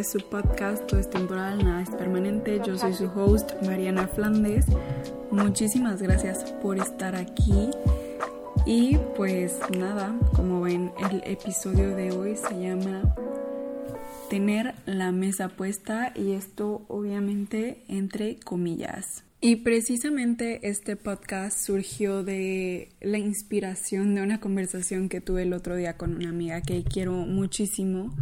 de su podcast Todo es temporal, nada es permanente. Yo soy su host, Mariana Flandes. Muchísimas gracias por estar aquí. Y pues nada, como ven, el episodio de hoy se llama Tener la mesa puesta y esto obviamente entre comillas. Y precisamente este podcast surgió de la inspiración de una conversación que tuve el otro día con una amiga que quiero muchísimo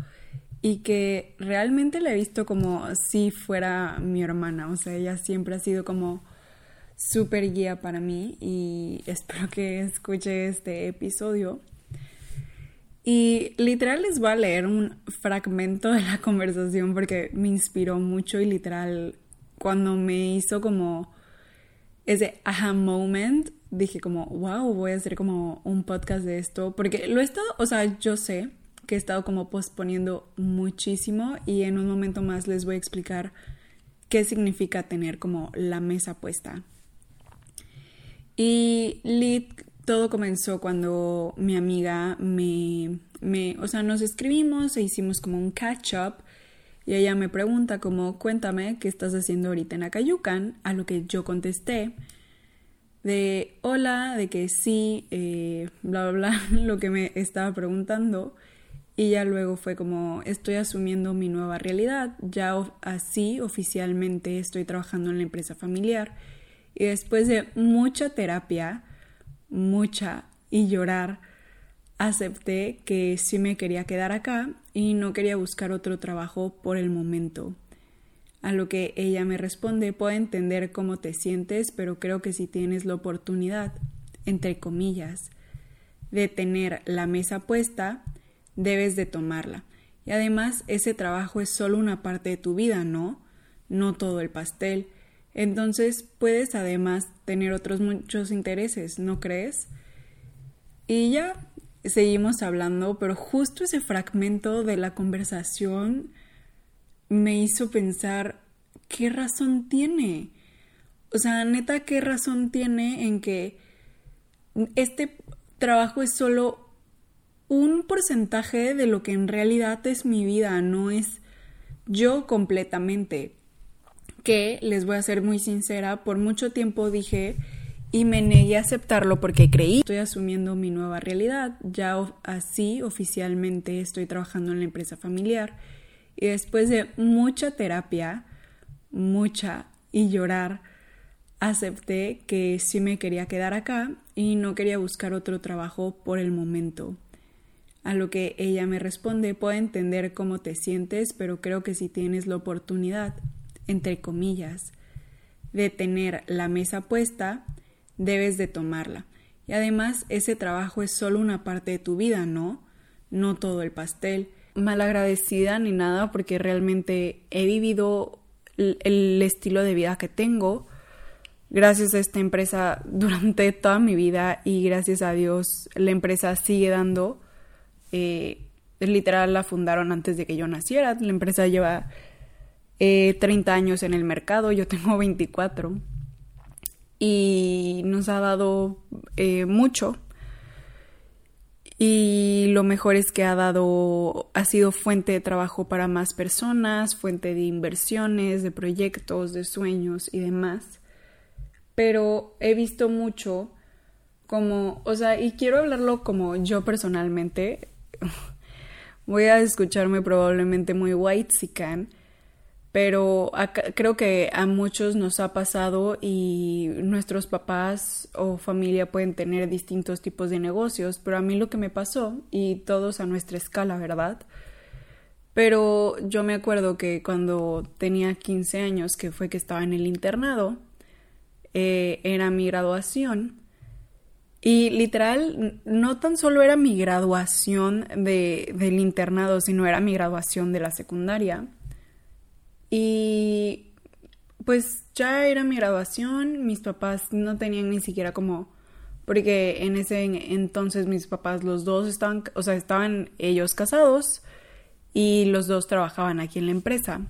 y que realmente la he visto como si fuera mi hermana, o sea, ella siempre ha sido como súper guía para mí y espero que escuche este episodio. Y literal les voy a leer un fragmento de la conversación porque me inspiró mucho y literal cuando me hizo como ese aha moment, dije como, wow, voy a hacer como un podcast de esto porque lo he estado, o sea, yo sé que he estado como posponiendo muchísimo y en un momento más les voy a explicar qué significa tener como la mesa puesta. Y lit, todo comenzó cuando mi amiga me, me, o sea, nos escribimos e hicimos como un catch up y ella me pregunta como, cuéntame qué estás haciendo ahorita en Acayucan, a lo que yo contesté de hola, de que sí, eh, bla, bla, bla, lo que me estaba preguntando. Y ya luego fue como, estoy asumiendo mi nueva realidad, ya así oficialmente estoy trabajando en la empresa familiar. Y después de mucha terapia, mucha y llorar, acepté que sí me quería quedar acá y no quería buscar otro trabajo por el momento. A lo que ella me responde, puedo entender cómo te sientes, pero creo que si tienes la oportunidad, entre comillas, de tener la mesa puesta, debes de tomarla. Y además ese trabajo es solo una parte de tu vida, ¿no? No todo el pastel. Entonces puedes además tener otros muchos intereses, ¿no crees? Y ya seguimos hablando, pero justo ese fragmento de la conversación me hizo pensar, ¿qué razón tiene? O sea, neta, ¿qué razón tiene en que este trabajo es solo un porcentaje de lo que en realidad es mi vida, no es yo completamente. Que les voy a ser muy sincera, por mucho tiempo dije y me negué a aceptarlo porque creí estoy asumiendo mi nueva realidad, ya así oficialmente estoy trabajando en la empresa familiar y después de mucha terapia, mucha y llorar, acepté que sí me quería quedar acá y no quería buscar otro trabajo por el momento. A lo que ella me responde, puedo entender cómo te sientes, pero creo que si tienes la oportunidad, entre comillas, de tener la mesa puesta, debes de tomarla. Y además ese trabajo es solo una parte de tu vida, ¿no? No todo el pastel. Malagradecida ni nada porque realmente he vivido el estilo de vida que tengo gracias a esta empresa durante toda mi vida y gracias a Dios la empresa sigue dando eh, literal la fundaron antes de que yo naciera. La empresa lleva eh, 30 años en el mercado, yo tengo 24. Y nos ha dado eh, mucho. Y lo mejor es que ha dado, ha sido fuente de trabajo para más personas, fuente de inversiones, de proyectos, de sueños y demás. Pero he visto mucho como, o sea, y quiero hablarlo como yo personalmente, voy a escucharme probablemente muy white pero creo que a muchos nos ha pasado y nuestros papás o familia pueden tener distintos tipos de negocios, pero a mí lo que me pasó, y todos a nuestra escala, ¿verdad? Pero yo me acuerdo que cuando tenía 15 años, que fue que estaba en el internado, eh, era mi graduación, y literal, no tan solo era mi graduación de, del internado, sino era mi graduación de la secundaria. Y pues ya era mi graduación, mis papás no tenían ni siquiera como, porque en ese entonces mis papás los dos estaban, o sea, estaban ellos casados y los dos trabajaban aquí en la empresa.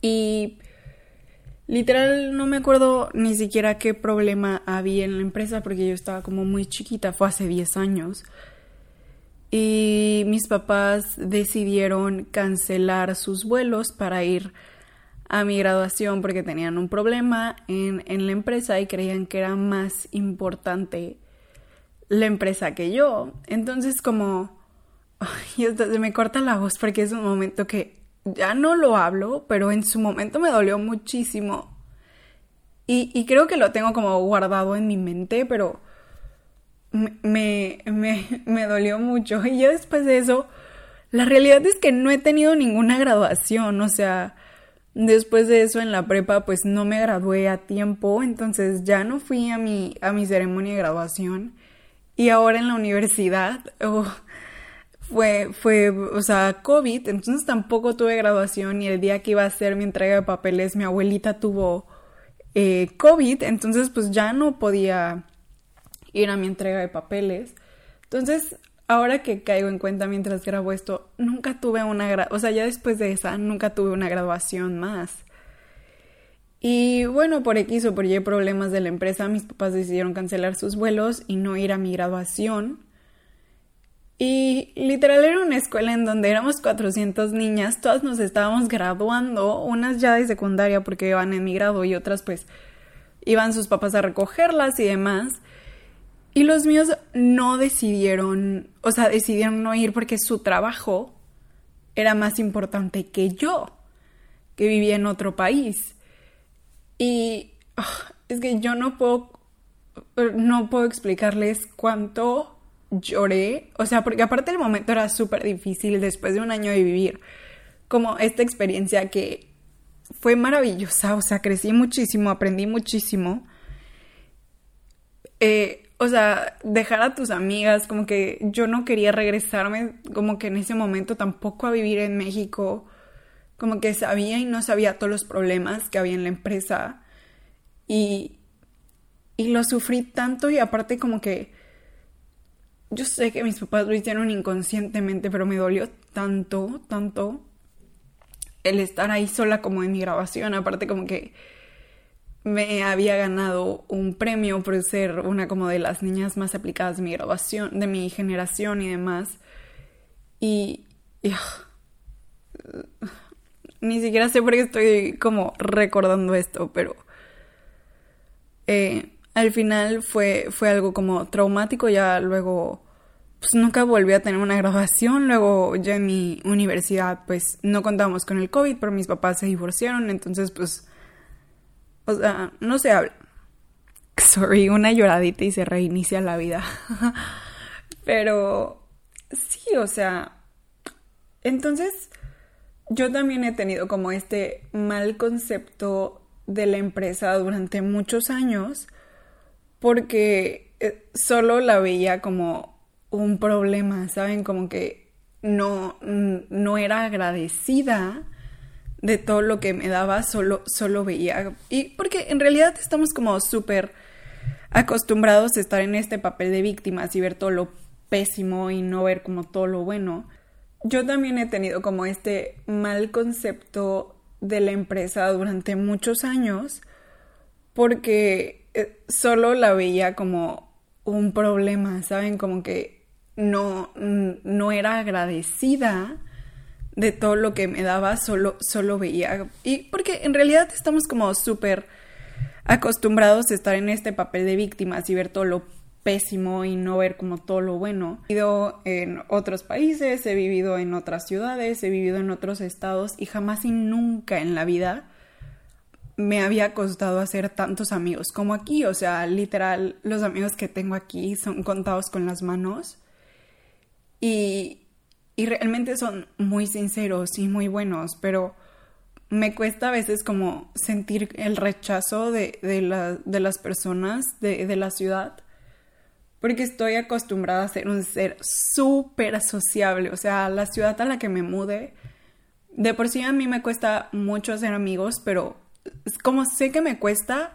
Y Literal, no me acuerdo ni siquiera qué problema había en la empresa porque yo estaba como muy chiquita, fue hace 10 años. y mis papás decidieron cancelar sus vuelos para ir a mi graduación porque tenían un problema en, en la empresa y creían que era más importante la empresa que yo. Entonces como... Ay, se me corta la voz porque es un momento que ya no lo hablo, pero en su momento me dolió muchísimo. Y, creo que lo tengo como guardado en mi mente, pero me, me, me dolió mucho. Y ya después de eso, la realidad es que no he tenido ninguna graduación, o sea, después de eso en la prepa pues no me gradué a tiempo, entonces ya no fui a mi, a mi ceremonia de graduación y ahora en la universidad oh, fue, fue, o sea, COVID, entonces tampoco tuve graduación y el día que iba a hacer mi entrega de papeles mi abuelita tuvo eh, COVID, entonces pues ya no podía ir a mi entrega de papeles. Entonces, ahora que caigo en cuenta mientras grabo esto, nunca tuve una, o sea, ya después de esa, nunca tuve una graduación más. Y bueno, por X o por Y problemas de la empresa, mis papás decidieron cancelar sus vuelos y no ir a mi graduación. Y literal era una escuela en donde éramos 400 niñas, todas nos estábamos graduando, unas ya de secundaria porque iban en mi grado y otras pues iban sus papás a recogerlas y demás. Y los míos no decidieron, o sea, decidieron no ir porque su trabajo era más importante que yo, que vivía en otro país. Y ah, es que yo no puedo, no puedo explicarles cuánto lloré, o sea, porque aparte el momento era súper difícil después de un año de vivir, como esta experiencia que fue maravillosa, o sea, crecí muchísimo, aprendí muchísimo. Eh, o sea, dejar a tus amigas, como que yo no quería regresarme, como que en ese momento tampoco a vivir en México, como que sabía y no sabía todos los problemas que había en la empresa y, y lo sufrí tanto y aparte como que yo sé que mis papás lo hicieron inconscientemente, pero me dolió tanto, tanto el estar ahí sola como en mi grabación, aparte como que me había ganado un premio por ser una como de las niñas más aplicadas de mi graduación, de mi generación y demás. Y, ah, ni siquiera sé por qué estoy como recordando esto, pero eh, al final fue, fue algo como traumático, ya luego pues nunca volví a tener una graduación, luego ya en mi universidad pues no contábamos con el COVID, pero mis papás se divorciaron, entonces pues o sea, no se habla. Sorry, una lloradita y se reinicia la vida. Pero sí, o sea, entonces yo también he tenido como este mal concepto de la empresa durante muchos años porque eh, solo la veía como un problema, ¿saben? Como que no, no era agradecida de todo lo que me daba, solo, solo veía. Y porque en realidad estamos como súper acostumbrados a estar en este papel de víctimas y ver todo lo pésimo y no ver como todo lo bueno. Yo también he tenido como este mal concepto de la empresa durante muchos años porque solo la veía como un problema, ¿saben? Como que no, no era agradecida de todo lo que me daba, solo, solo veía. Y porque en realidad estamos como súper acostumbrados a estar en este papel de víctimas y ver todo lo pésimo y no ver como todo lo bueno. He vivido en otros países, he vivido en otras ciudades, he vivido en otros estados y jamás y nunca en la vida me había costado hacer tantos amigos como aquí. O sea, literal, los amigos que tengo aquí son contados con las manos. Y, y realmente son muy sinceros y muy buenos, pero me cuesta a veces como sentir el rechazo de, de, las personas de, de, la ciudad, porque estoy acostumbrada a ser un ser súper sociable, o sea, la ciudad a la que me mude, de por sí a mí me cuesta mucho hacer amigos, pero como sé que me cuesta,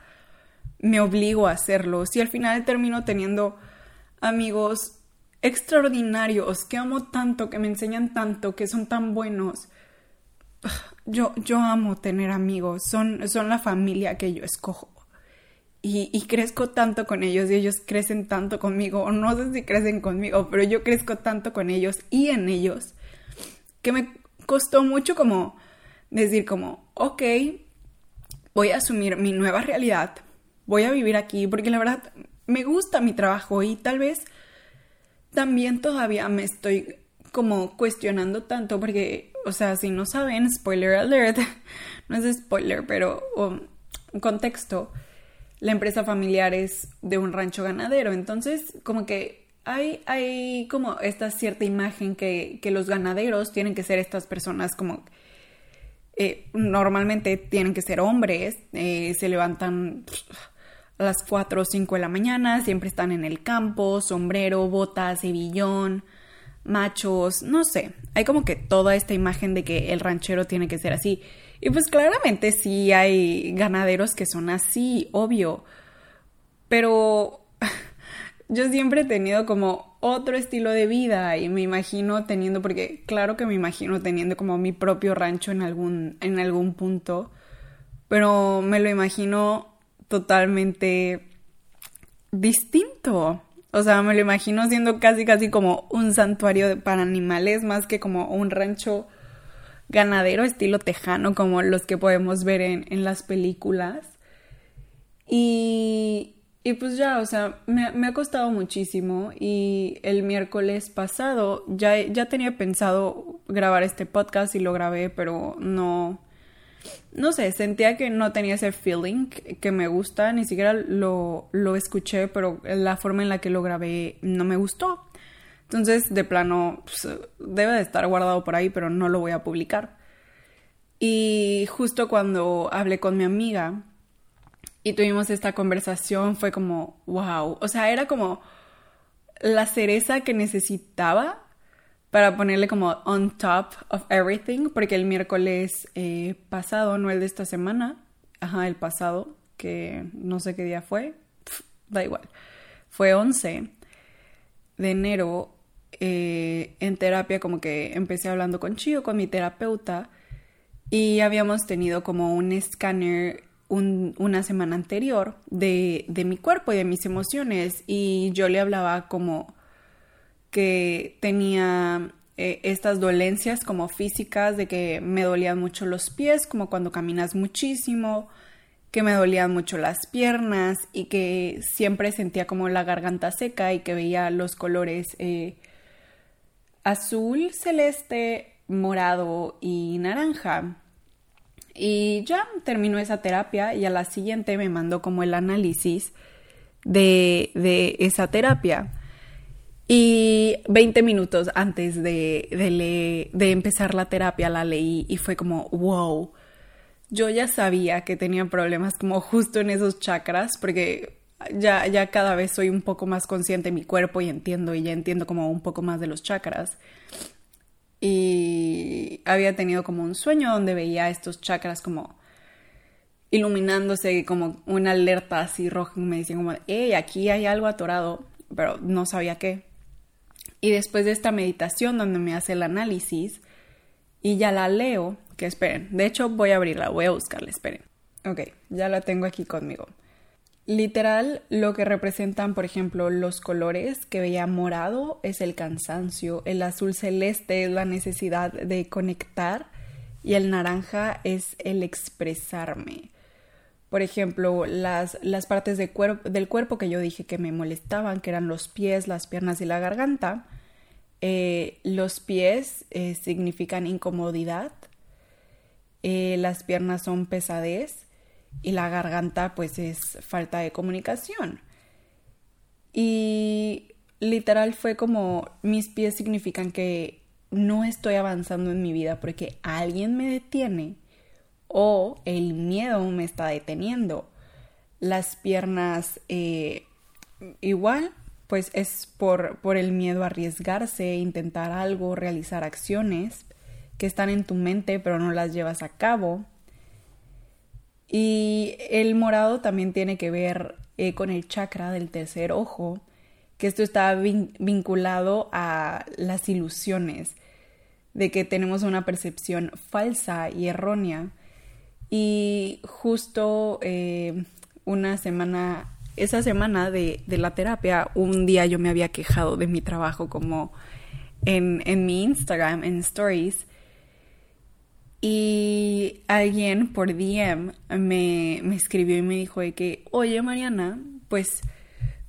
me obligo a hacerlo. Si al final termino teniendo amigos extraordinarios, que amo tanto, que me enseñan tanto, que son tan buenos. Yo, yo amo tener amigos, son, son la familia que yo escojo. y, y, crezco tanto con ellos y ellos crecen tanto conmigo, o no sé si crecen conmigo, pero yo crezco tanto con ellos y en ellos, que me costó mucho como decir como, ok, voy a asumir mi nueva realidad, voy a vivir aquí, porque la verdad me gusta mi trabajo y tal vez también todavía me estoy como cuestionando tanto porque, o sea, si no saben, spoiler alert, no es spoiler, pero um, contexto, la empresa familiar es de un rancho ganadero, entonces como que hay, hay como esta cierta imagen que, que los ganaderos tienen que ser estas personas como... Eh, normalmente tienen que ser hombres, eh, se levantan a las 4 o 5 de la mañana, siempre están en el campo, sombrero, botas, hebillón, machos, no sé, hay como que toda esta imagen de que el ranchero tiene que ser así. Y pues claramente sí hay ganaderos que son así, obvio. Pero yo siempre he tenido como otro estilo de vida y me imagino teniendo, porque claro que me imagino teniendo como mi propio rancho en algún, en algún punto, pero me lo imagino totalmente distinto. O sea, me lo imagino siendo casi, casi como un santuario para animales, más que como un rancho ganadero estilo tejano, como los que podemos ver en, en las películas. Y, y, pues ya, o sea, me, me, ha costado muchísimo y el miércoles pasado ya, ya tenía pensado grabar este podcast y lo grabé, pero no, no sé, sentía que no tenía ese feeling que me gusta, ni siquiera lo, lo escuché, pero la forma en la que lo grabé no me gustó. Entonces, de plano, pues, debe de estar guardado por ahí, pero no lo voy a publicar. Y justo cuando hablé con mi amiga y tuvimos esta conversación, fue como, wow, o sea, era como la cereza que necesitaba para ponerle como on top of everything, porque el miércoles eh, pasado, no el de esta semana, ajá, el pasado, que no sé qué día fue, da igual, fue 11 de enero, eh, en terapia como que empecé hablando con Chio, con mi terapeuta, y habíamos tenido como un escáner una semana anterior de, de mi cuerpo y de mis emociones, y yo le hablaba como que tenía eh, estas dolencias como físicas de que me dolían mucho los pies, como cuando caminas muchísimo, que me dolían mucho las piernas y que siempre sentía como la garganta seca y que veía los colores eh, azul, celeste, morado y naranja. Y ya terminó esa terapia y a la siguiente me mandó como el análisis de, de esa terapia. Y 20 minutos antes de, de, empezar la terapia la leí y fue como, wow, yo ya sabía que tenía problemas como justo en esos chakras porque ya, ya cada vez soy un poco más consciente de mi cuerpo y entiendo y ya entiendo como un poco más de los chakras. Y había tenido como un sueño donde veía estos chakras como iluminándose como una alerta así roja y me decían como, hey, aquí hay algo atorado, pero no sabía qué. Y después de esta meditación donde me hace el análisis y ya la leo, que esperen, de hecho voy a abrirla, voy a buscarla, esperen. Ok, ya la tengo aquí conmigo. Literal, lo que representan, por ejemplo, los colores que veía morado es el cansancio, el azul celeste es la necesidad de conectar y el naranja es el expresarme. Por ejemplo, las, las partes del cuerpo que yo dije que me molestaban, que eran los pies, las piernas y la garganta. Eh, los pies eh, significan incomodidad, eh, las piernas son pesadez y la garganta pues es falta de comunicación. Y literal fue como mis pies significan que no estoy avanzando en mi vida porque alguien me detiene o el miedo me está deteniendo. Las piernas eh, igual, pues es por, por el miedo a arriesgarse, intentar algo, realizar acciones que están en tu mente pero no las llevas a cabo. Y el morado también tiene que ver eh, con el chakra del tercer ojo, que esto está vinculado a las ilusiones, de que tenemos una percepción falsa y errónea y justo eh, una semana, esa semana de, la terapia, un día yo me había quejado de mi trabajo como en mi Instagram, en Stories. Y alguien por DM me, me escribió y me dijo de que, oye Mariana, pues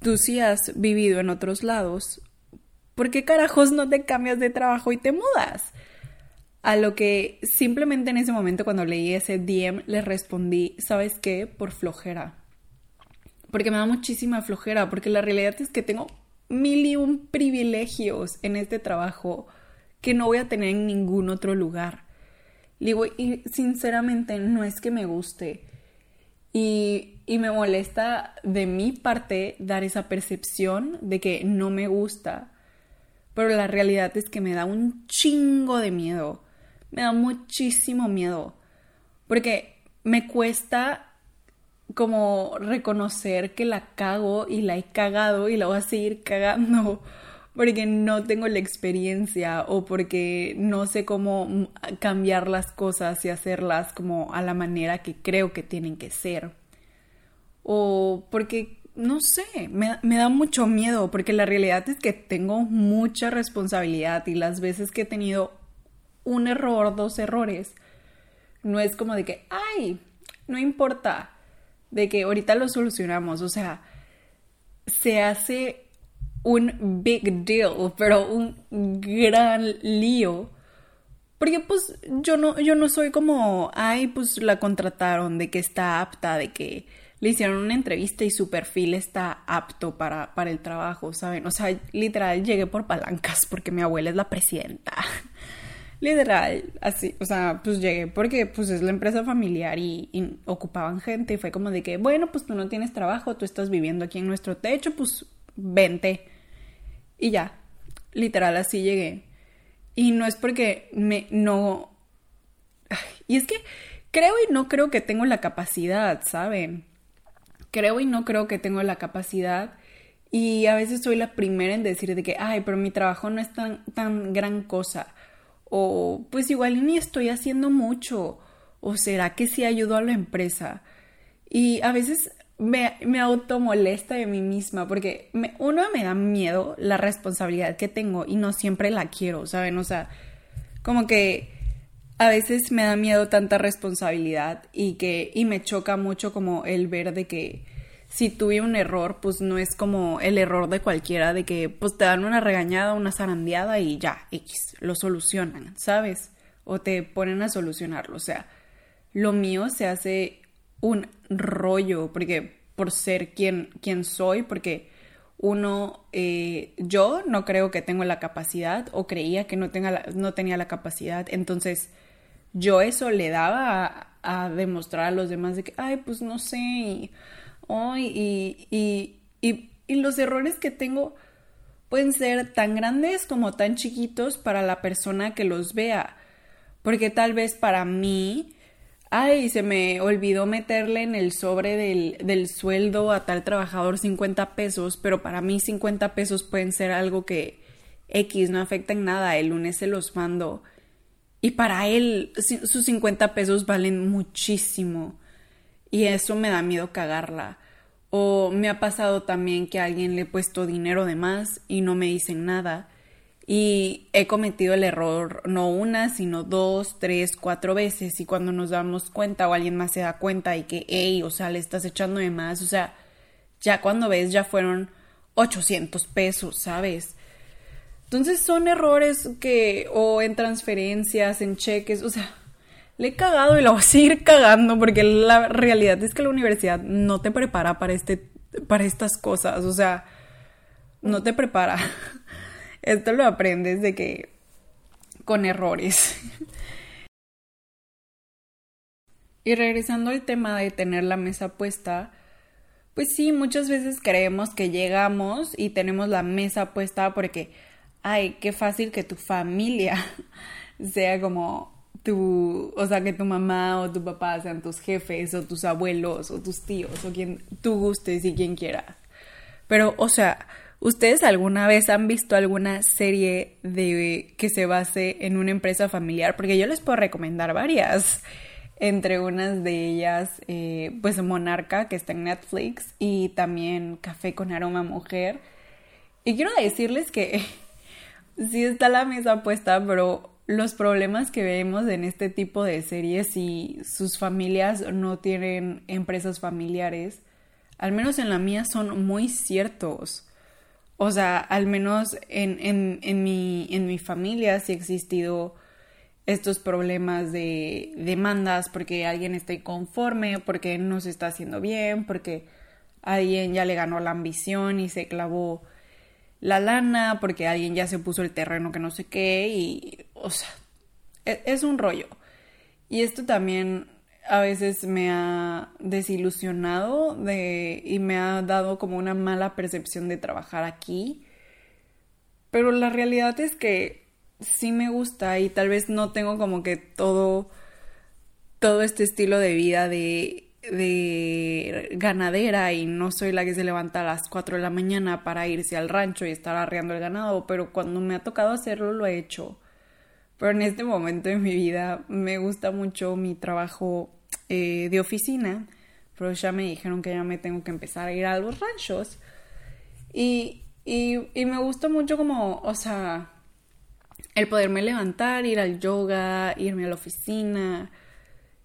tú sí has vivido en otros lados, ¿por qué carajos no te cambias de trabajo y te mudas? A lo que simplemente en ese momento cuando leí ese DM le respondí, ¿sabes qué? Por flojera. Porque me da muchísima flojera, porque la realidad es que tengo mil y un privilegios en este trabajo que no voy a tener en ningún otro lugar. Digo, y sinceramente no es que me guste. Y, y me molesta de mi parte dar esa percepción de que no me gusta. Pero la realidad es que me da un chingo de miedo me da muchísimo miedo. Porque me cuesta como reconocer que la cago y la he cagado y la voy a seguir cagando porque no tengo la experiencia o porque no sé cómo cambiar las cosas y hacerlas como a la manera que creo que tienen que ser. O porque, no sé, me, me da mucho miedo porque la realidad es que tengo mucha responsabilidad y las veces que he tenido un error, dos errores. No es como de que, ay, no importa, de que ahorita lo solucionamos. O sea, se hace un big deal, pero un gran lío. Porque pues yo no, yo no soy como, ay, pues la contrataron, de que está apta, de que le hicieron una entrevista y su perfil está apto para, para el trabajo, ¿saben? O sea, literal llegué por palancas porque mi abuela es la presidenta. Literal, así, o sea, pues llegué porque pues es la empresa familiar y, ocupaban gente y fue como de que, bueno, pues tú no tienes trabajo, tú estás viviendo aquí en nuestro techo, pues vente. Y ya, literal, así llegué. Y no es porque me, no... Y es que creo y no creo que tengo la capacidad, ¿saben? Creo y no creo que tengo la capacidad. Y a veces soy la primera en decir de que, ay, pero mi trabajo no es tan, tan gran cosa o pues igual ni estoy haciendo mucho, o será que sí ayudo a la empresa. Y a veces me, me automolesta de mí misma porque uno me da miedo la responsabilidad que tengo y no siempre la quiero, ¿saben? O sea, como que a veces me da miedo tanta responsabilidad y que y me choca mucho como el ver de que si tuve un error, pues no es como el error de cualquiera, de que pues te dan una regañada, una zarandeada y ya, X, lo solucionan, ¿sabes? O te ponen a solucionarlo. O sea, lo mío se hace un rollo, porque por ser quien, quien soy, porque uno, eh, yo no creo que tengo la capacidad o creía que no, tenga no tenía la capacidad, entonces yo eso le daba a, demostrar a los demás de que, ay, pues no sé, y, y, y, y, los errores que tengo pueden ser tan grandes como tan chiquitos para la persona que los vea. Porque tal vez para mí, ay, se me olvidó meterle en el sobre del, del, sueldo a tal trabajador 50 pesos, pero para mí 50 pesos pueden ser algo que X no afecta en nada, el lunes se los mando. Y para él sus 50 pesos valen muchísimo. Y eso me da miedo cagarla. O me ha pasado también que alguien le he puesto dinero de más y no me dicen nada. Y he cometido el error no una, sino dos, tres, cuatro veces. Y cuando nos damos cuenta o alguien más se da cuenta y que, hey, o sea, le estás echando de más. O sea, ya cuando ves ya fueron 800 pesos, ¿sabes? Entonces son errores que, o en transferencias, en cheques, o sea, le he cagado y la voy a seguir cagando porque la realidad es que la universidad no te prepara para, este, para estas cosas, o sea, no te prepara. Esto lo aprendes de que con errores. Y regresando al tema de tener la mesa puesta, pues sí, muchas veces creemos que llegamos y tenemos la mesa puesta porque, ay, qué fácil que tu familia sea como tu, o sea, que tu mamá o tu papá sean tus jefes o tus abuelos o tus tíos o quien tú gustes y quien quiera. Pero, o sea, ¿ustedes alguna vez han visto alguna serie de que se base en una empresa familiar? Porque yo les puedo recomendar varias. entre unas de ellas, eh, pues Monarca, que está en Netflix, y también Café con Aroma Mujer. Y quiero decirles que sí está la mesa puesta, pero los problemas que vemos en este tipo de series y sus familias no tienen empresas familiares, al menos en la mía son muy ciertos. O sea, al menos en, en, en, mi, en mi familia sí ha existido estos problemas de demandas porque alguien está inconforme, porque no se está haciendo bien, porque alguien ya le ganó la ambición y se clavó la lana, porque alguien ya se puso el terreno que no sé qué, y, o sea, e, es, un rollo. Y esto también a veces me ha desilusionado de, y me ha dado como una mala percepción de trabajar aquí. Pero la realidad es que sí me gusta y tal vez no tengo como que todo, todo este estilo de vida de, de ganadera y no soy la que se levanta a las 4 de la mañana para irse al rancho y estar arreando el ganado, pero cuando me ha tocado hacerlo lo he hecho. Pero en este momento de mi vida me gusta mucho mi trabajo eh, de oficina, pero ya me dijeron que ya me tengo que empezar a ir a los ranchos. Y, y, me gusta mucho como, o sea, el poderme levantar, ir al yoga, irme a la oficina.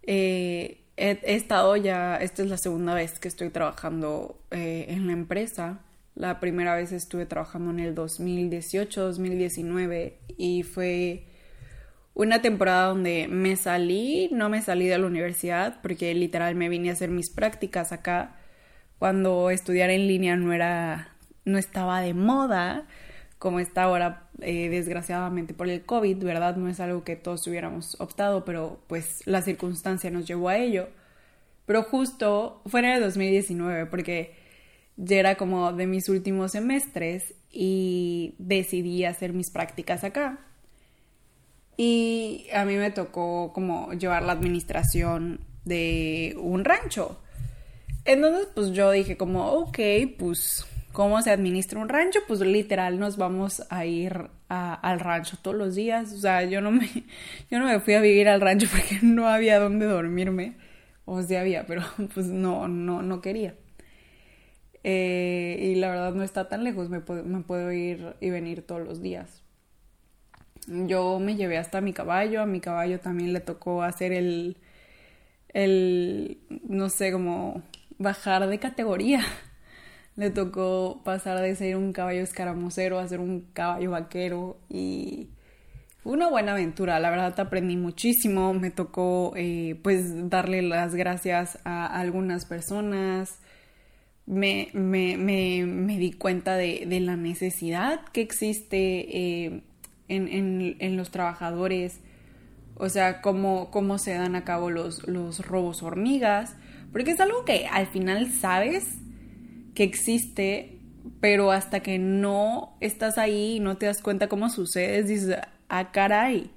Eh, he, estado ya, esta es la segunda vez que estoy trabajando eh, en la empresa. La primera vez estuve trabajando en el 2018, 2019 y fue una temporada donde me salí, no me salí de la universidad porque literal me vine a hacer mis prácticas acá cuando estudiar en línea no era, no estaba de moda como está ahora, eh, desgraciadamente por el COVID, ¿verdad? No es algo que todos hubiéramos optado, pero pues la circunstancia nos llevó a ello. Pero justo fue en el 2019, porque ya era como de mis últimos semestres y decidí hacer mis prácticas acá. Y a mí me tocó como llevar la administración de un rancho. Entonces, pues yo dije como, ok, pues ¿Cómo se administra un rancho? Pues literal nos vamos a ir al rancho todos los días. O sea, yo no me, yo no me fui a vivir al rancho porque no había dónde dormirme. O sí había, pero pues no, no, no quería. Eh, y la verdad no está tan lejos, me puedo, me puedo ir y venir todos los días. Yo me llevé hasta mi caballo, a mi caballo también le tocó hacer el, el, no sé, como bajar de categoría. Le tocó pasar de ser un caballo escaramocero a ser un caballo vaquero y fue una buena aventura, la verdad aprendí muchísimo, me tocó eh, pues darle las gracias a algunas personas, me, me, me, me di cuenta de, de, la necesidad que existe eh, en, en, los trabajadores, o sea, cómo, cómo se dan a cabo los, los robos hormigas, porque es algo que al final sabes, que existe, pero hasta que no estás ahí y no te das cuenta cómo sucede, dices, ah, caray.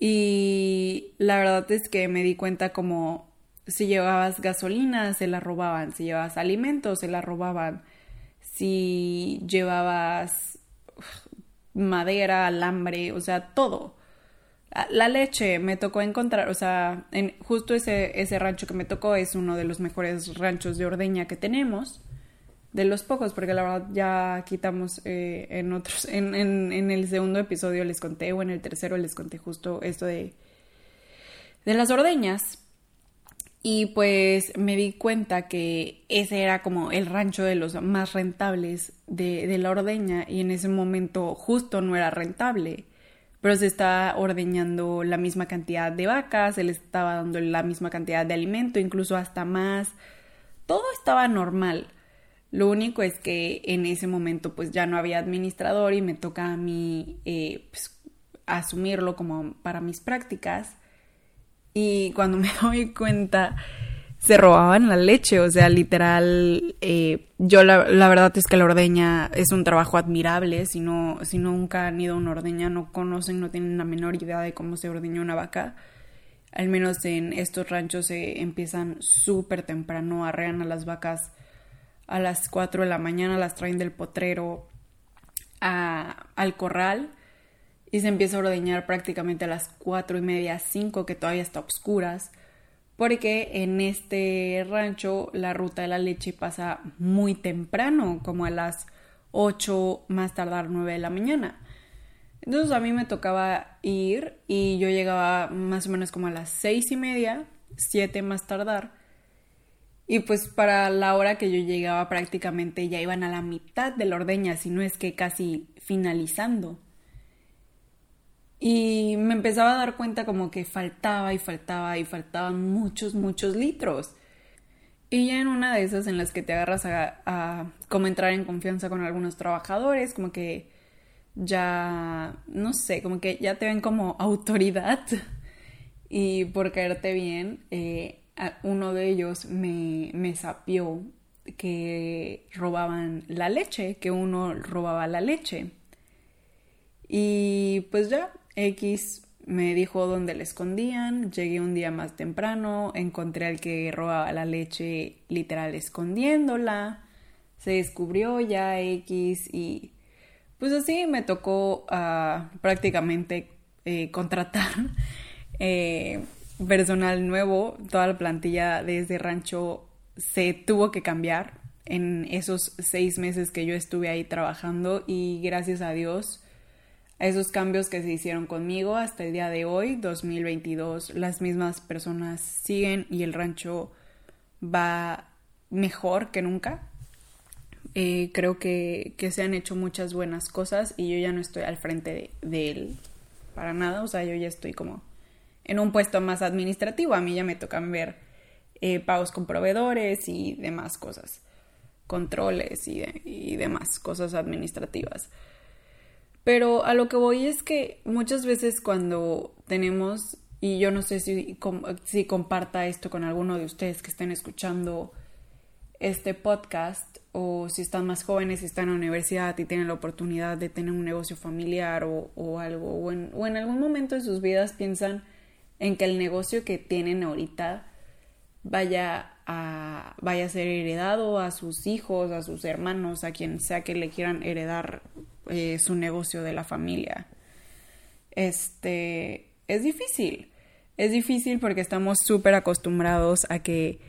Y la verdad es que me di cuenta como si llevabas gasolina, se la robaban, si llevabas alimentos, se la robaban, si llevabas madera, alambre, o sea, todo. La leche me tocó encontrar, o sea, justo ese, ese rancho que me tocó es uno de los mejores ranchos de ordeña que tenemos, de los pocos, porque la verdad ya quitamos eh, en otros, en, en, en, el segundo episodio les conté, o en el tercero les conté justo esto de, de las ordeñas. Y pues me di cuenta que ese era como el rancho de los más rentables de, la ordeña y en ese momento justo no era rentable pero se estaba ordeñando la misma cantidad de vacas, se les estaba dando la misma cantidad de alimento, incluso hasta más. Todo estaba normal. Lo único es que en ese momento pues ya no había administrador y me toca a mí eh, pues, asumirlo como para mis prácticas. Y cuando me doy cuenta se robaban la leche, o sea, literal, eh, yo la, verdad es que la ordeña es un trabajo admirable, si, no, si nunca han ido a una ordeña, no conocen, no tienen la menor idea de cómo se ordeña una vaca, al menos en estos ranchos se empiezan súper temprano, arrean a las vacas a las 4 de la mañana, las traen del potrero a, al corral y se empieza a ordeñar prácticamente a las cuatro y media, cinco, que todavía está oscuras, porque en este rancho la ruta de la leche pasa muy temprano, como a las 8, más tardar 9 de la mañana. Entonces a mí me tocaba ir y yo llegaba más o menos como a las seis y media, siete más tardar. Y pues para la hora que yo llegaba prácticamente ya iban a la mitad de la ordeña, si no es que casi finalizando. Y me empezaba a dar cuenta como que faltaba y faltaba y faltaban muchos, muchos litros. Y ya en una de esas en las que te agarras a, como entrar en confianza con algunos trabajadores, como que ya, no sé, como que ya te ven como autoridad y por caerte bien, eh, uno de ellos me, me sapió que robaban la leche, que uno robaba la leche. Y pues ya, X me dijo dónde la escondían, llegué un día más temprano, encontré al que robaba la leche literal escondiéndola, se descubrió ya X y pues así me tocó ah, prácticamente eh, contratar eh, personal nuevo, toda la plantilla de ese rancho se tuvo que cambiar en esos seis meses que yo estuve ahí trabajando y gracias a Dios a esos cambios que se hicieron conmigo hasta el día de hoy, 2022, las mismas personas siguen y el rancho va mejor que nunca. Eh, creo que, se han hecho muchas buenas cosas y yo ya no estoy al frente de, él para nada, o sea, yo ya estoy como en un puesto más administrativo, a mí ya me tocan ver eh, pagos con proveedores y demás cosas, controles y, y demás cosas administrativas. Pero a lo que voy es que muchas veces cuando tenemos, y yo no sé si, si comparta esto con alguno de ustedes que estén escuchando este podcast, o si están más jóvenes y están en la universidad y tienen la oportunidad de tener un negocio familiar o, o algo, o en, o en algún momento de sus vidas piensan en que el negocio que tienen ahorita vaya a, vaya a ser heredado a sus hijos, a sus hermanos, a quien sea que le quieran heredar eh, su negocio de la familia. Este es difícil. Es difícil porque estamos súper acostumbrados a que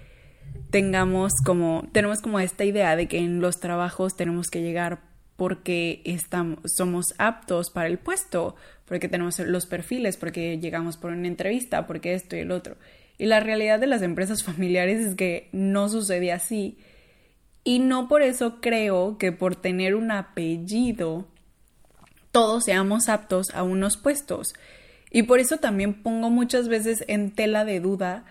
tengamos como, tenemos como esta idea de que en los trabajos tenemos que llegar porque estamos, somos aptos para el puesto, porque tenemos los perfiles, porque llegamos por una entrevista, porque esto y el otro. Y la realidad de las empresas familiares es que no sucede así y no por eso creo que por tener un apellido todos seamos aptos a unos puestos. Y por eso también pongo muchas veces en tela de duda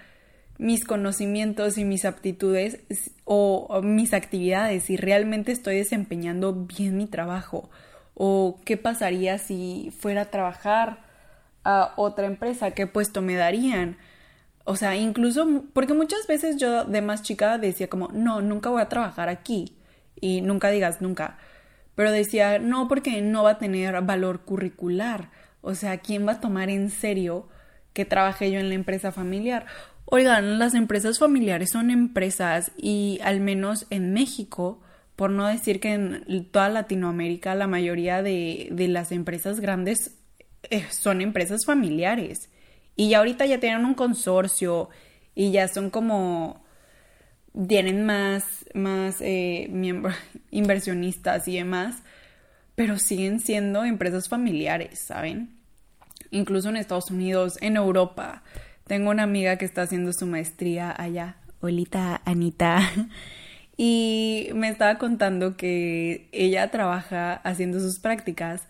mis conocimientos y mis aptitudes o, mis actividades, si realmente estoy desempeñando bien mi trabajo o qué pasaría si fuera a trabajar a otra empresa, qué puesto me darían o sea, incluso, porque muchas veces yo de más chica decía como, no, nunca voy a trabajar aquí. Y nunca digas nunca. Pero decía, no, porque no va a tener valor curricular. O sea, ¿quién va a tomar en serio que trabajé yo en la empresa familiar? Oigan, las empresas familiares son empresas y al menos en México, por no decir que en toda Latinoamérica la mayoría de, de las empresas grandes eh, son empresas familiares. Y ya ahorita ya tienen un consorcio y ya son como tienen más, más eh, inversionistas y demás, pero siguen siendo empresas familiares, ¿saben? Incluso en Estados Unidos, en Europa. Tengo una amiga que está haciendo su maestría allá, Olita Anita, y me estaba contando que ella trabaja haciendo sus prácticas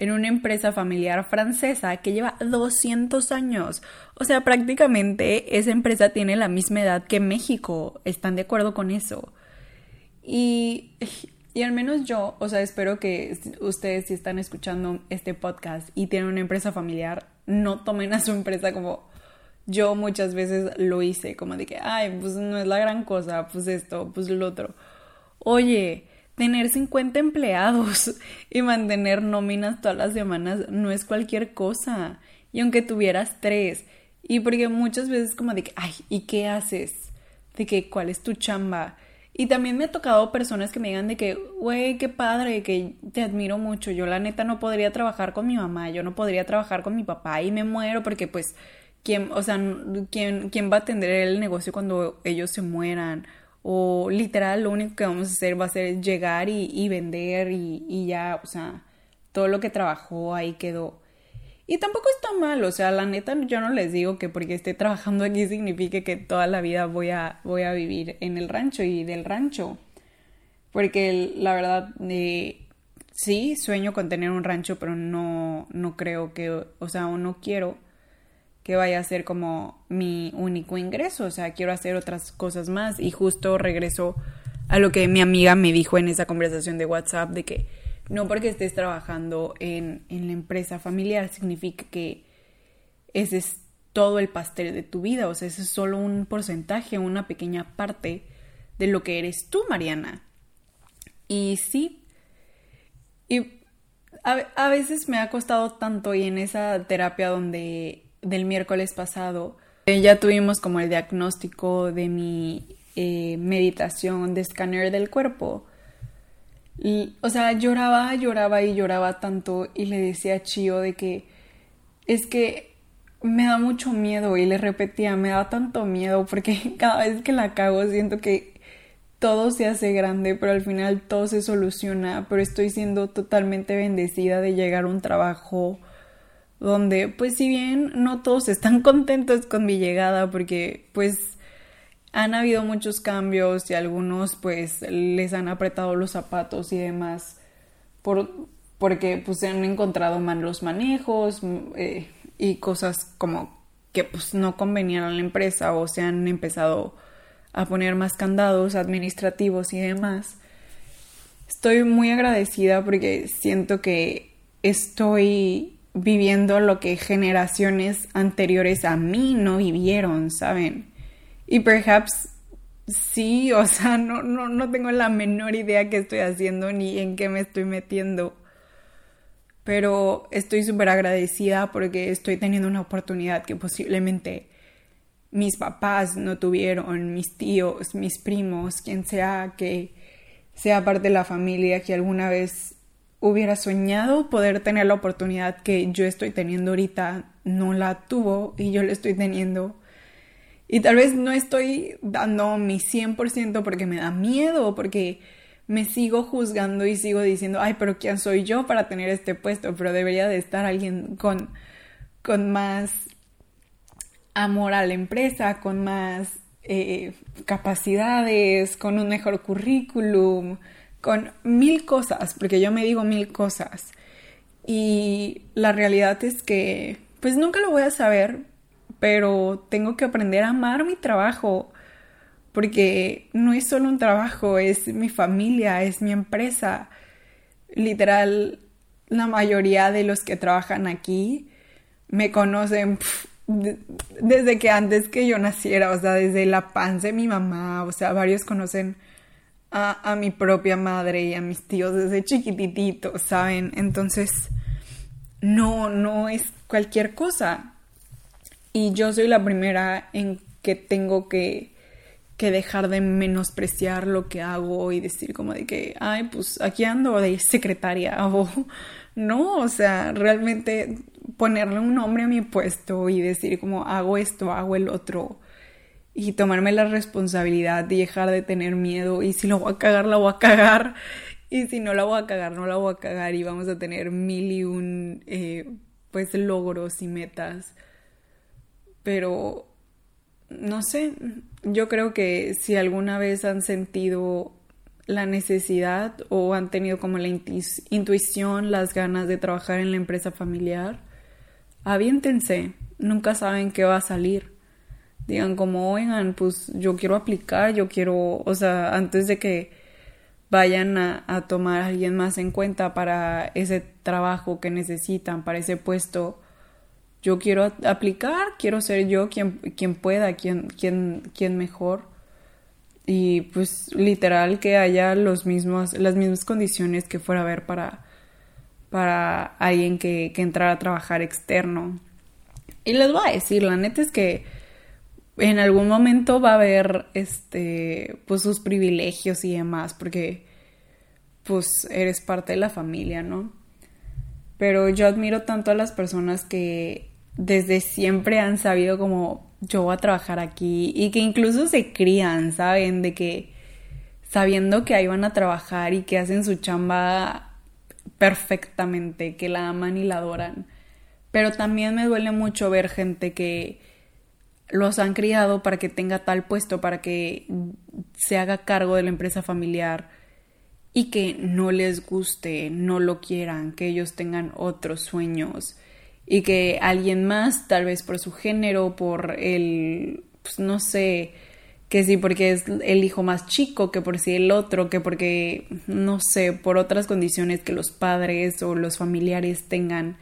en una empresa familiar francesa que lleva 200 años. O sea, prácticamente esa empresa tiene la misma edad que México. ¿Están de acuerdo con eso? Y, y al menos yo, o sea, espero que ustedes si están escuchando este podcast y tienen una empresa familiar, no tomen a su empresa como yo muchas veces lo hice, como de que, ay, pues no es la gran cosa, pues esto, pues lo otro. Oye, Tener 50 empleados y mantener nóminas todas las semanas no es cualquier cosa. Y aunque tuvieras tres, y porque muchas veces como de que, ay, ¿y qué haces? De que, ¿cuál es tu chamba? Y también me ha tocado personas que me digan de que, güey, qué padre, que te admiro mucho. Yo la neta no podría trabajar con mi mamá, yo no podría trabajar con mi papá y me muero porque pues, ¿quién, o sea, quién, quién va a atender el negocio cuando ellos se mueran? O literal, lo único que vamos a hacer va a ser llegar y, vender y, ya, o sea, todo lo que trabajó ahí quedó. Y tampoco está mal, o sea, la neta yo no les digo que porque esté trabajando aquí signifique que toda la vida voy a, voy a vivir en el rancho y del rancho. Porque la verdad, eh, sí, sueño con tener un rancho, pero no, no creo que, o sea, o no quiero que vaya a ser como mi único ingreso, o sea, quiero hacer otras cosas más y justo regreso a lo que mi amiga me dijo en esa conversación de WhatsApp de que no porque estés trabajando en, la empresa familiar significa que ese es todo el pastel de tu vida, o sea, ese es solo un porcentaje, una pequeña parte de lo que eres tú, Mariana. Y sí, y a, veces me ha costado tanto y en esa terapia donde del miércoles pasado eh, ya tuvimos como el diagnóstico de mi eh, meditación de escáner del cuerpo. O sea, lloraba, lloraba y lloraba tanto y le decía a Chio de que es que me da mucho miedo y le repetía, me da tanto miedo porque cada vez que la cago siento que todo se hace grande, pero al final todo se soluciona, pero estoy siendo totalmente bendecida de llegar a un trabajo donde pues si bien no todos están contentos con mi llegada porque pues han habido muchos cambios y algunos pues les han apretado los zapatos y demás por, porque pues se han encontrado malos manejos eh, y cosas como que pues no convenían a la empresa o se han empezado a poner más candados administrativos y demás. Estoy muy agradecida porque siento que estoy viviendo lo que generaciones anteriores a mí no vivieron, ¿saben? Y perhaps sí, o sea, no, no, no tengo la menor idea qué estoy haciendo ni en qué me estoy metiendo. Pero estoy súper agradecida porque estoy teniendo una oportunidad que posiblemente mis papás no tuvieron, mis tíos, mis primos, quien sea que sea parte de la familia que alguna vez hubiera soñado poder tener la oportunidad que yo estoy teniendo ahorita, no la tuvo y yo la estoy teniendo y tal vez no estoy dando mi 100% porque me da miedo, porque me sigo juzgando y sigo diciendo, ay, pero ¿quién soy yo para tener este puesto? Pero debería de estar alguien con, con más amor a la empresa, con más eh, capacidades, con un mejor currículum, con mil cosas, porque yo me digo mil cosas. Y la realidad es que, pues nunca lo voy a saber, pero tengo que aprender a amar mi trabajo, porque no es solo un trabajo, es mi familia, es mi empresa. Literal, la mayoría de los que trabajan aquí me conocen desde que antes que yo naciera, o sea, desde la panza de mi mamá, o sea, varios conocen a, a mi propia madre y a mis tíos desde chiquitititos, ¿saben? Entonces, no, no es cualquier cosa. Y yo soy la primera en que tengo que, que dejar de menospreciar lo que hago y decir como de que, ay, pues aquí ando de secretaria o no, o sea, realmente ponerle un nombre a mi puesto y decir como hago esto, hago el otro y tomarme la responsabilidad y dejar de tener miedo y si lo voy a cagar, la voy a cagar y si no la voy a cagar, no la voy a cagar y vamos a tener mil y un eh, pues logros y metas pero no sé, yo creo que si alguna vez han sentido la necesidad o han tenido como la intuición, las ganas de trabajar en la empresa familiar, aviéntense, nunca saben qué va a salir. Digan como, oigan, pues yo quiero aplicar, yo quiero, o sea, antes de que vayan a, a tomar a alguien más en cuenta para ese trabajo que necesitan, para ese puesto, yo quiero aplicar, quiero ser yo quien, quien pueda, quien, quien, quien mejor. Y pues literal que haya los mismos, las mismas condiciones que fuera a haber para, para alguien que, que entrara a trabajar externo. Y les voy a decir, la neta es que en algún momento va a haber este pues sus privilegios y demás porque pues eres parte de la familia, ¿no? Pero yo admiro tanto a las personas que desde siempre han sabido como yo voy a trabajar aquí y que incluso se crían, ¿saben? De que sabiendo que ahí van a trabajar y que hacen su chamba perfectamente, que la aman y la adoran. Pero también me duele mucho ver gente que los han criado para que tenga tal puesto, para que se haga cargo de la empresa familiar y que no les guste, no lo quieran, que ellos tengan otros sueños y que alguien más, tal vez por su género, por el, pues no sé, que sí porque es el hijo más chico, que por sí el otro, que porque, no sé, por otras condiciones que los padres o los familiares tengan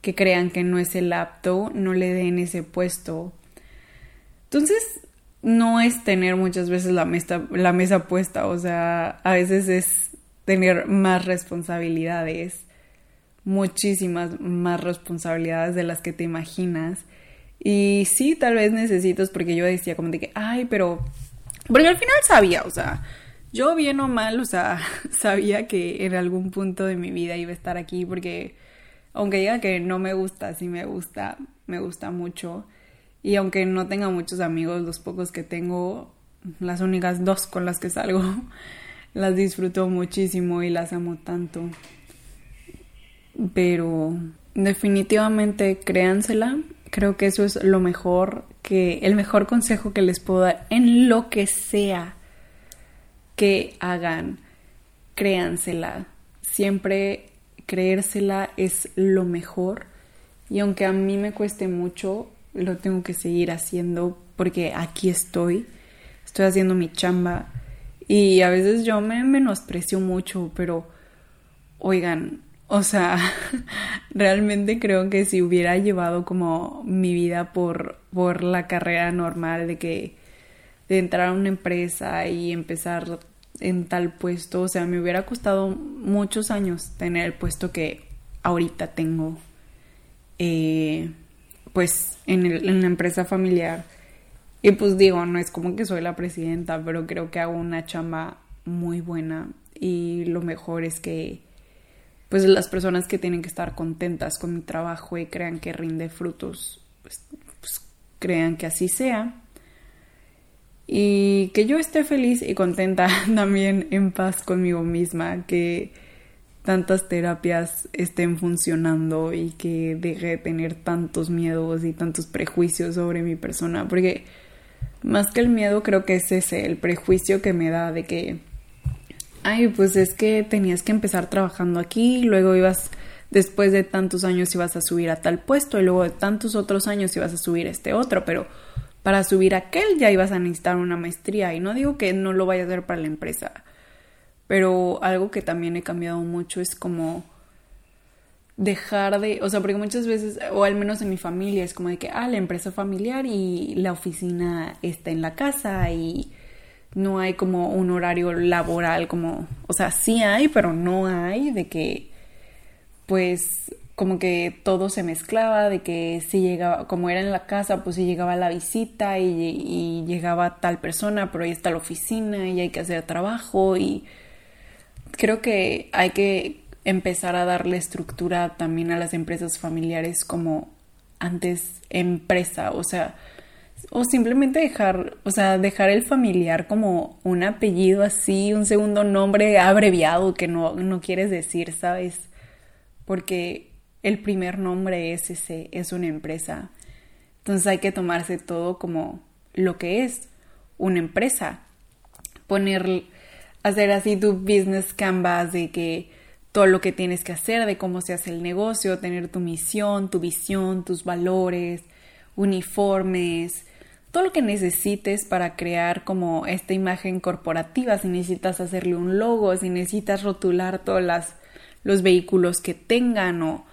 que crean que no es el apto, no le den ese puesto. Entonces, no es tener muchas veces la mesa, la mesa puesta, o sea, a veces es tener más responsabilidades, muchísimas más responsabilidades de las que te imaginas. Y sí, tal vez necesitas, porque yo decía como de que, ay, pero... Porque al final sabía, o sea, yo bien o mal, o sea, sabía que en algún punto de mi vida iba a estar aquí porque aunque diga que no me gusta, sí me gusta, me gusta mucho. Y aunque no tenga muchos amigos, los pocos que tengo, las únicas dos con las que salgo, las disfruto muchísimo y las amo tanto. Pero definitivamente créansela. Creo que eso es lo mejor, que el mejor consejo que les puedo dar en lo que sea que hagan. Créansela. Siempre creérsela es lo mejor y aunque a mí me cueste mucho, lo tengo que seguir haciendo porque aquí estoy, estoy haciendo mi chamba. Y a veces yo me menosprecio mucho, pero oigan, o sea, realmente creo que si hubiera llevado como mi vida por, por la carrera normal de que de entrar a una empresa y empezar en tal puesto, o sea, me hubiera costado muchos años tener el puesto que ahorita tengo, eh, pues en, la empresa familiar. Y pues digo, no es como que soy la presidenta, pero creo que hago una chamba muy buena y lo mejor es que pues las personas que tienen que estar contentas con mi trabajo y crean que rinde frutos, pues, pues crean que así sea y que yo esté feliz y contenta también en paz conmigo misma, que tantas terapias estén funcionando y que deje de tener tantos miedos y tantos prejuicios sobre mi persona, porque más que el miedo creo que es ese, el prejuicio que me da de que, ay, pues es que tenías que empezar trabajando aquí, luego ibas, después de tantos años ibas a subir a tal puesto y luego de tantos otros años ibas a subir a este otro, pero para subir aquel ya ibas a necesitar una maestría y no digo que no lo vaya a hacer para la empresa, pero algo que también he cambiado mucho es como dejar de, o sea, porque muchas veces, o al menos en mi familia, es como de que, ah, la empresa familiar y la oficina está en la casa y no hay como un horario laboral como, o sea, sí hay, pero no hay de que, pues, como que todo se mezclaba, de que si llegaba, como era en la casa, pues si llegaba la visita y, llegaba tal persona, pero ahí está la oficina y hay que hacer trabajo y creo que hay que empezar a darle estructura también a las empresas familiares como antes empresa, o sea, o simplemente dejar, o sea, dejar el familiar como un apellido así, un segundo nombre abreviado que no, no quieres decir, ¿sabes? Porque el primer nombre es ese, es una empresa. Entonces hay que tomarse todo como lo que es una empresa. Poner, hacer así tu business canvas de que todo lo que tienes que hacer, de cómo se hace el negocio, tener tu misión, tu visión, tus valores, uniformes, todo lo que necesites para crear como esta imagen corporativa, si necesitas hacerle un logo, si necesitas rotular todos los vehículos que tengan o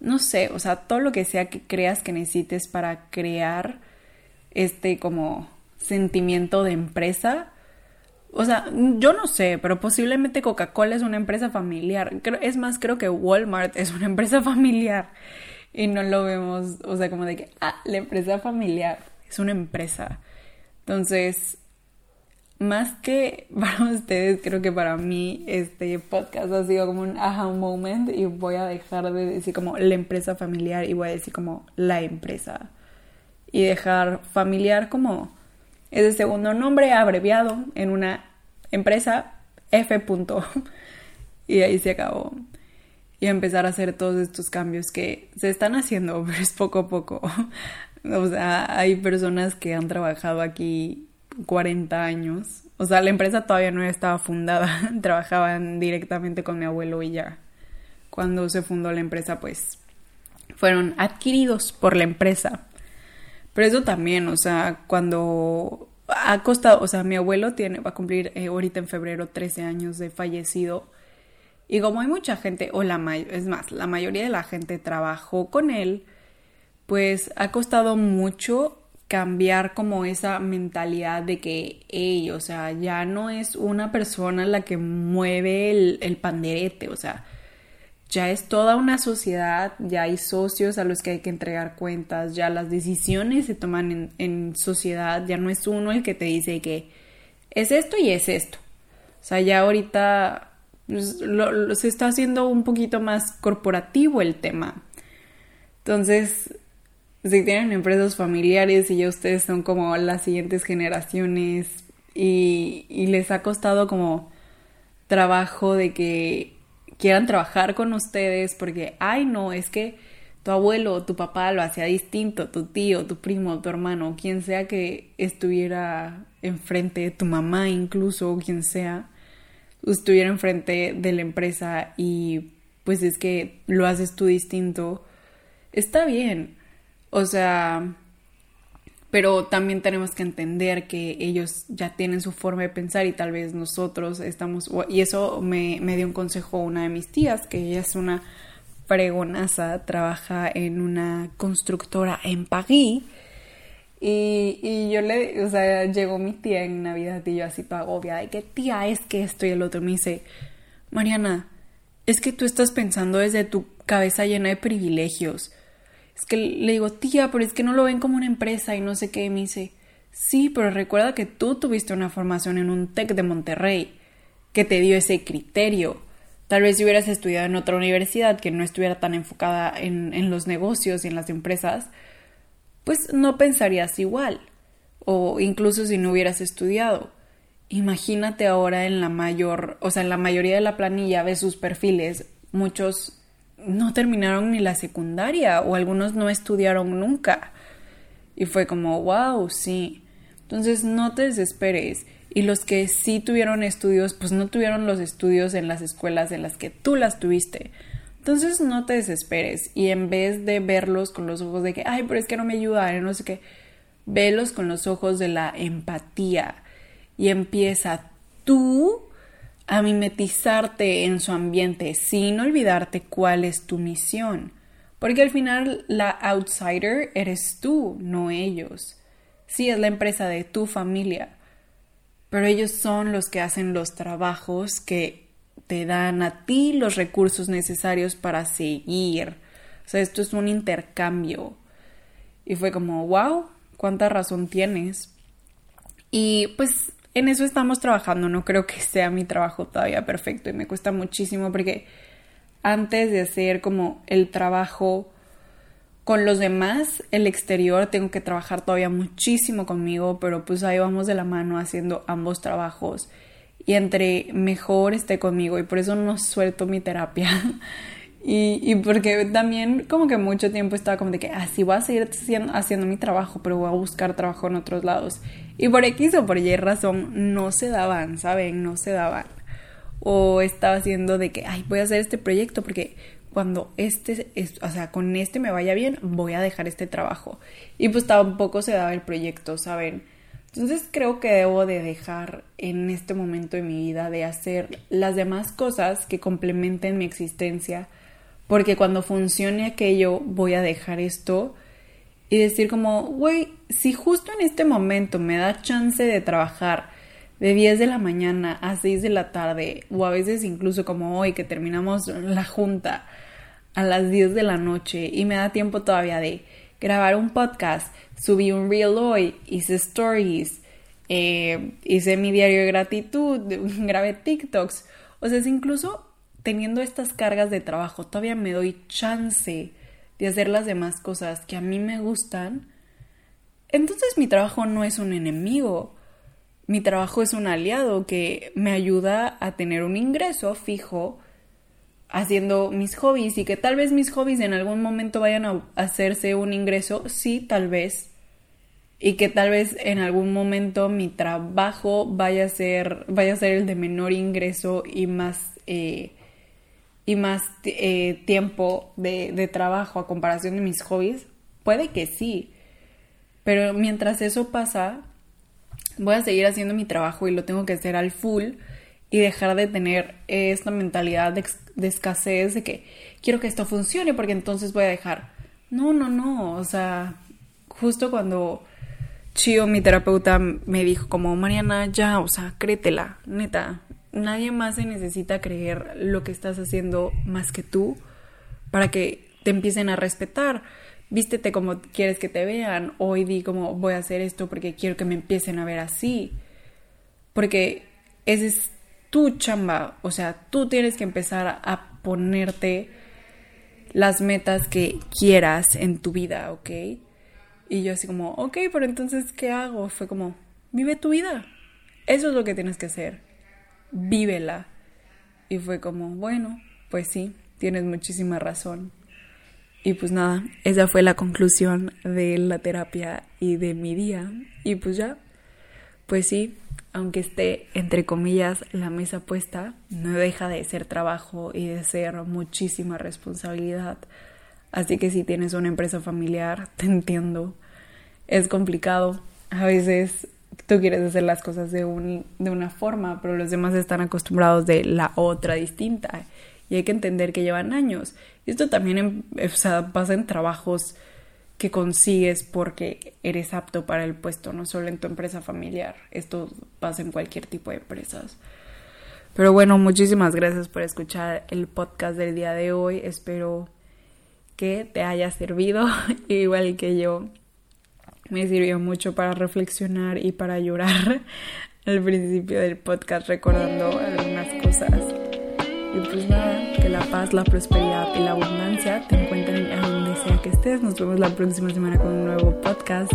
no sé, o sea, todo lo que sea que creas que necesites para crear este como sentimiento de empresa. O sea, yo no sé, pero posiblemente Coca-Cola es una empresa familiar. Es más, creo que Walmart es una empresa familiar. Y no lo vemos, o sea, como de que, ah, la empresa familiar es una empresa. Entonces, más que para ustedes, creo que para mí este podcast ha sido como un aha moment y voy a dejar de decir como la empresa familiar y voy a decir como la empresa. Y dejar familiar como ese segundo nombre abreviado en una empresa F. y ahí se acabó. Y empezar a hacer todos estos cambios que se están haciendo, pero es poco a poco. o sea, hay personas que han trabajado aquí 40 años. O sea, la empresa todavía no estaba fundada. Trabajaban directamente con mi abuelo y ya. Cuando se fundó la empresa, pues fueron adquiridos por la empresa. Pero eso también, o sea, cuando ha costado, o sea, mi abuelo tiene, va a cumplir eh, ahorita en febrero 13 años de fallecido. Y como hay mucha gente, o la es más, la mayoría de la gente trabajó con él, pues ha costado mucho cambiar como esa mentalidad de que, hey, o sea, ya no es una persona la que mueve el, el panderete, o sea, ya es toda una sociedad, ya hay socios a los que hay que entregar cuentas, ya las decisiones se toman en, sociedad, ya no es uno el que te dice que es esto y es esto. O sea, ya ahorita pues, se está haciendo un poquito más corporativo el tema. Entonces, si tienen empresas familiares y ya ustedes son como las siguientes generaciones y, y les ha costado como trabajo de que quieran trabajar con ustedes porque, ay, no, es que tu abuelo o tu papá lo hacía distinto, tu tío, tu primo, tu hermano, quien sea que estuviera enfrente de tu mamá incluso, o quien sea, estuviera enfrente de la empresa y pues es que lo haces tú distinto, está bien. O sea, pero también tenemos que entender que ellos ya tienen su forma de pensar y tal vez nosotros estamos, y eso me, dio un consejo una de mis tías, que ella es una fregonaza, trabaja en una constructora en París, y, y, yo le, o sea, llegó mi tía en Navidad y yo así toda agobia de que tía es que esto y el otro me dice, Mariana, es que tú estás pensando desde tu cabeza llena de privilegios es que le digo, tía, pero es que no lo ven como una empresa y no sé qué. Y me dice, sí, pero recuerda que tú tuviste una formación en un TEC de Monterrey que te dio ese criterio. Tal vez si hubieras estudiado en otra universidad que no estuviera tan enfocada en, en los negocios y en las empresas, pues no pensarías igual. O incluso si no hubieras estudiado. Imagínate ahora en la mayor, o sea, en la mayoría de la planilla ves sus perfiles, muchos no terminaron ni la secundaria o algunos no estudiaron nunca. Y fue como, wow, sí. Entonces no te desesperes. Y los que sí tuvieron estudios, pues no tuvieron los estudios en las escuelas en las que tú las tuviste. Entonces no te desesperes. Y en vez de verlos con los ojos de que, ay, pero es que no me ayuda, no sé qué, velos con los ojos de la empatía. Y empieza tú a mimetizarte en su ambiente sin olvidarte cuál es tu misión. Porque al final la outsider eres tú, no ellos. Sí, es la empresa de tu familia, pero ellos son los que hacen los trabajos que te dan a ti los recursos necesarios para seguir. O sea, esto es un intercambio. Y fue como, wow, cuánta razón tienes. Y pues en eso estamos trabajando, no creo que sea mi trabajo todavía perfecto y me cuesta muchísimo porque antes de hacer como el trabajo con los demás, el exterior, tengo que trabajar todavía muchísimo conmigo, pero pues ahí vamos de la mano haciendo ambos trabajos y entre mejor esté conmigo y por eso no suelto mi terapia Y, y, porque también como que mucho tiempo estaba como de que así ah, voy a seguir haciendo, mi trabajo, pero voy a buscar trabajo en otros lados. Y por X o por Y razón no se daban, ¿saben? No se daban. O estaba haciendo de que, ay, voy a hacer este proyecto porque cuando este, o sea, con este me vaya bien, voy a dejar este trabajo. Y pues tampoco se daba el proyecto, ¿saben? Entonces creo que debo de dejar en este momento de mi vida de hacer las demás cosas que complementen mi existencia porque cuando funcione aquello voy a dejar esto y decir como, güey, si justo en este momento me da chance de trabajar de 10 de la mañana a 6 de la tarde o a veces incluso como hoy que terminamos la junta a las 10 de la noche y me da tiempo todavía de grabar un podcast, subí un reel hoy, hice stories eh, hice mi diario de gratitud, grabé TikToks. O sea, es incluso teniendo estas cargas de trabajo, todavía me doy chance de hacer las demás cosas que a mí me gustan. Entonces mi trabajo no es un enemigo. Mi trabajo es un aliado que me ayuda a tener un ingreso fijo haciendo mis hobbies y que tal vez mis hobbies en algún momento vayan a hacerse un ingreso, sí, tal vez. Y que tal vez en algún momento mi trabajo vaya a ser, vaya a ser el de menor ingreso y más, eh, y más eh, tiempo de, de trabajo a comparación de mis hobbies. Puede que sí. Pero mientras eso pasa, voy a seguir haciendo mi trabajo y lo tengo que hacer al full y dejar de tener esta mentalidad de, escasez de que quiero que esto funcione porque entonces voy a dejar. No, no, no, o sea, justo cuando Chio, mi terapeuta, me dijo como, Mariana, ya, o sea, créetela, neta, nadie más se necesita creer lo que estás haciendo más que tú para que te empiecen a respetar vístete como quieres que te vean, hoy di como voy a hacer esto porque quiero que me empiecen a ver así. Porque ese es tu chamba, o sea, tú tienes que empezar a ponerte las metas que quieras en tu vida, ¿ok? Y yo así como, ok, pero entonces, ¿qué hago? Fue como, vive tu vida. Eso es lo que tienes que hacer. Vívela. Y fue como, bueno, pues sí, tienes muchísima razón. Y pues nada, esa fue la conclusión de la terapia y de mi día. Y pues ya, pues sí, aunque esté entre comillas la mesa puesta, no deja de ser trabajo y de ser muchísima responsabilidad. Así que si tienes una empresa familiar, te entiendo. Es complicado. A veces tú quieres hacer las cosas de, un, de una forma, pero los demás están acostumbrados de la otra distinta y hay que entender que llevan años. Y esto también pasa en trabajos que consigues porque eres apto para el puesto, no solo en tu empresa familiar. Esto pasa en cualquier tipo de empresas. Pero bueno, muchísimas gracias por escuchar el podcast del día de hoy. Espero que te haya servido, igual que yo. Me sirvió mucho para reflexionar y para llorar al principio del podcast recordando algunas cosas. Y pues nada, que la paz, la prosperidad y la abundancia te encuentren a donde sea que estés. Nos vemos la próxima semana con un nuevo podcast.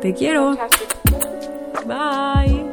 Te quiero. Bye.